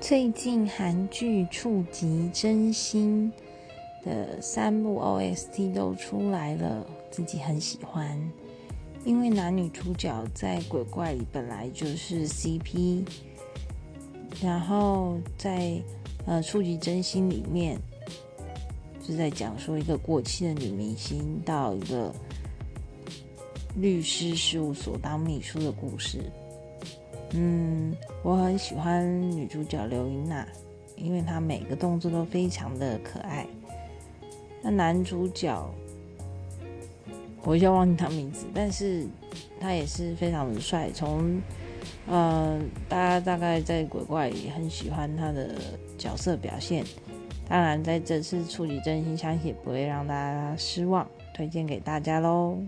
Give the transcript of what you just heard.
最近韩剧触及真心的三部 OST 都出来了，自己很喜欢。因为男女主角在鬼怪里本来就是 CP，然后在呃触及真心里面是在讲说一个过气的女明星到一个律师事务所当秘书的故事。嗯，我很喜欢女主角刘英娜，因为她每个动作都非常的可爱。那男主角，我一下忘记他名字，但是他也是非常的帅。从呃，大家大概在鬼怪也很喜欢他的角色表现。当然，在这次触及真心，相信也不会让大家失望，推荐给大家喽。